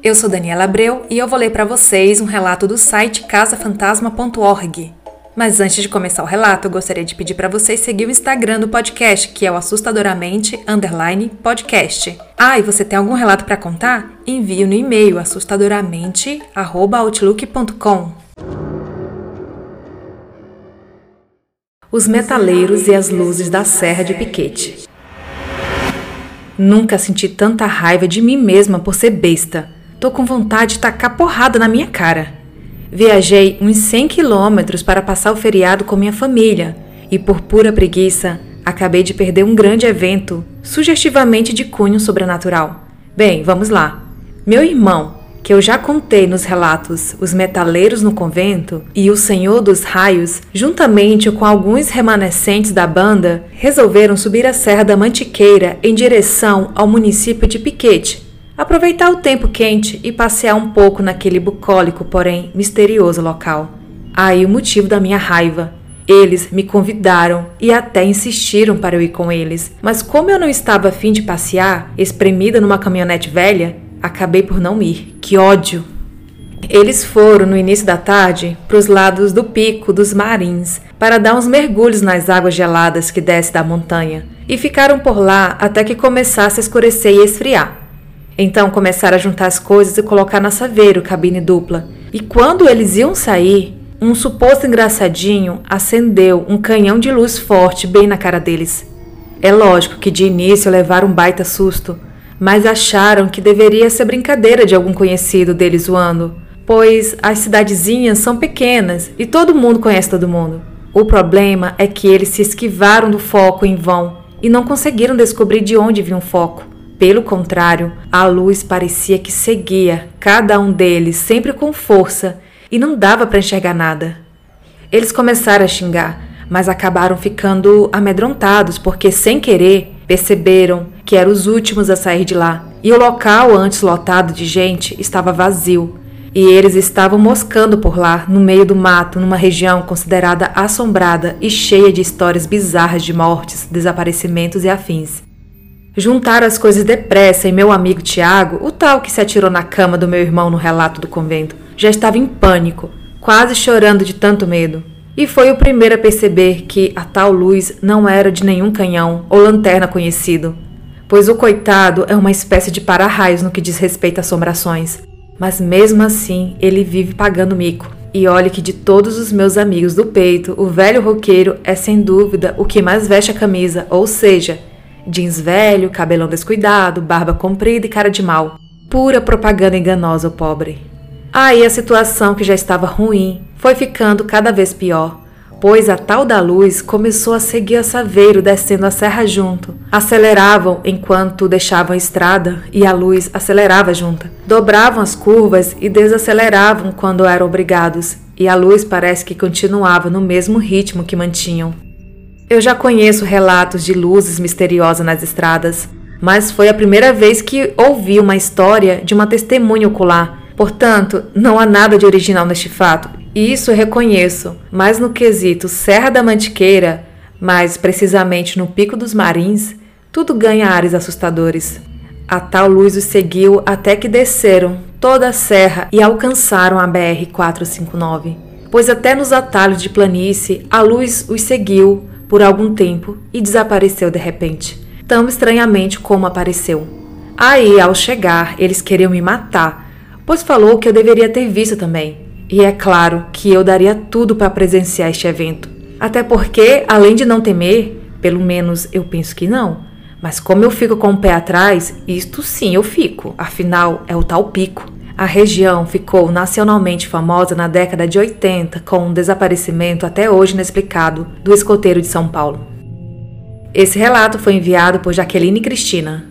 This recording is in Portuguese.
Eu sou Daniela Abreu e eu vou ler para vocês um relato do site casafantasma.org. Mas antes de começar o relato, eu gostaria de pedir para vocês seguir o Instagram do podcast, que é o assustadoramente underline podcast. Ah, e você tem algum relato para contar? Envie no e-mail assustadoramente@outlook.com. Os metaleiros e as luzes da Serra de Piquete. Nunca senti tanta raiva de mim mesma por ser besta. Tô com vontade de tacar porrada na minha cara. Viajei uns 100 quilômetros para passar o feriado com minha família e, por pura preguiça, acabei de perder um grande evento, sugestivamente de cunho sobrenatural. Bem, vamos lá. Meu irmão, que eu já contei nos relatos Os Metaleiros no Convento e O Senhor dos Raios, juntamente com alguns remanescentes da banda, resolveram subir a Serra da Mantiqueira em direção ao município de Piquete, aproveitar o tempo quente e passear um pouco naquele bucólico, porém misterioso local. Aí o motivo da minha raiva. Eles me convidaram e até insistiram para eu ir com eles, mas como eu não estava afim de passear, espremida numa caminhonete velha, acabei por não ir. Que ódio! Eles foram no início da tarde para os lados do Pico dos Marins para dar uns mergulhos nas águas geladas que descem da montanha e ficaram por lá até que começasse a escurecer e esfriar. Então começaram a juntar as coisas e colocar na saveiro cabine dupla. E quando eles iam sair, um suposto engraçadinho acendeu um canhão de luz forte bem na cara deles. É lógico que de início levaram um baita susto, mas acharam que deveria ser brincadeira de algum conhecido deles zoando, pois as cidadezinhas são pequenas e todo mundo conhece todo mundo. O problema é que eles se esquivaram do foco em vão e não conseguiram descobrir de onde vinha o foco. Pelo contrário, a luz parecia que seguia cada um deles sempre com força e não dava para enxergar nada. Eles começaram a xingar, mas acabaram ficando amedrontados porque, sem querer, perceberam que eram os últimos a sair de lá e o local antes lotado de gente estava vazio. E eles estavam moscando por lá, no meio do mato, numa região considerada assombrada e cheia de histórias bizarras de mortes, desaparecimentos e afins. Juntaram as coisas depressa e meu amigo Tiago, o tal que se atirou na cama do meu irmão no relato do convento, já estava em pânico, quase chorando de tanto medo. E foi o primeiro a perceber que a tal luz não era de nenhum canhão ou lanterna conhecido, pois o coitado é uma espécie de para-raios no que diz respeito a assombrações. Mas mesmo assim, ele vive pagando mico. E olhe que de todos os meus amigos do peito, o velho roqueiro é sem dúvida o que mais veste a camisa, ou seja, Jeans velho, cabelão descuidado, barba comprida e cara de mal. Pura propaganda enganosa, o pobre. Aí a situação que já estava ruim foi ficando cada vez pior, pois a tal da luz começou a seguir a Saveiro descendo a serra junto. Aceleravam enquanto deixavam a estrada e a luz acelerava junto. Dobravam as curvas e desaceleravam quando eram obrigados, e a luz parece que continuava no mesmo ritmo que mantinham. Eu já conheço relatos de luzes misteriosas nas estradas, mas foi a primeira vez que ouvi uma história de uma testemunha ocular. Portanto, não há nada de original neste fato, e isso reconheço, mas no quesito Serra da Mantiqueira, mais precisamente no Pico dos Marins, tudo ganha ares assustadores. A tal luz os seguiu até que desceram toda a serra e alcançaram a BR 459. Pois até nos atalhos de planície a luz os seguiu por algum tempo e desapareceu de repente, tão estranhamente como apareceu. Aí, ao chegar, eles queriam me matar, pois falou que eu deveria ter visto também. E é claro que eu daria tudo para presenciar este evento. Até porque, além de não temer, pelo menos eu penso que não, mas como eu fico com o pé atrás, isto sim eu fico, afinal é o tal pico. A região ficou nacionalmente famosa na década de 80 com um desaparecimento até hoje inexplicado do escoteiro de São Paulo. Esse relato foi enviado por Jaqueline Cristina.